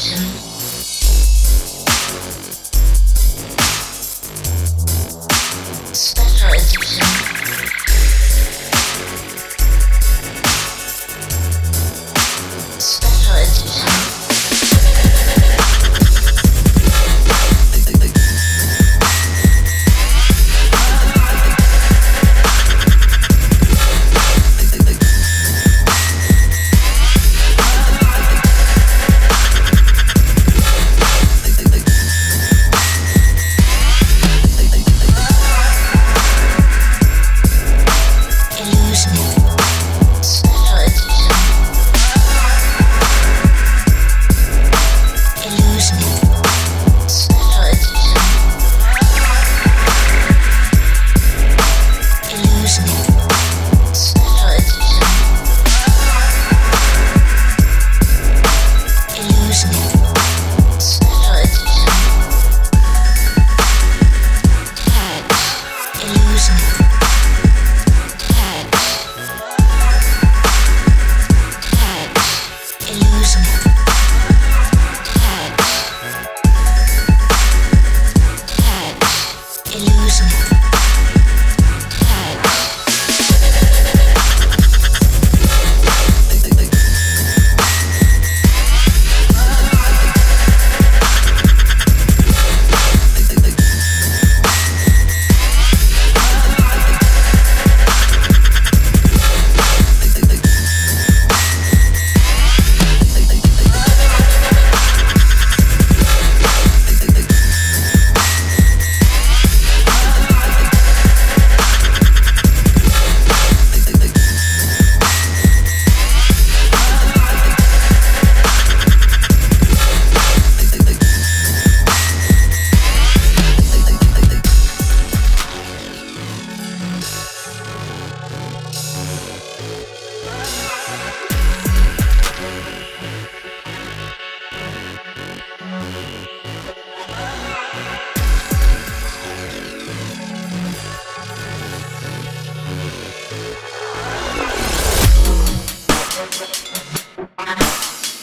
Action.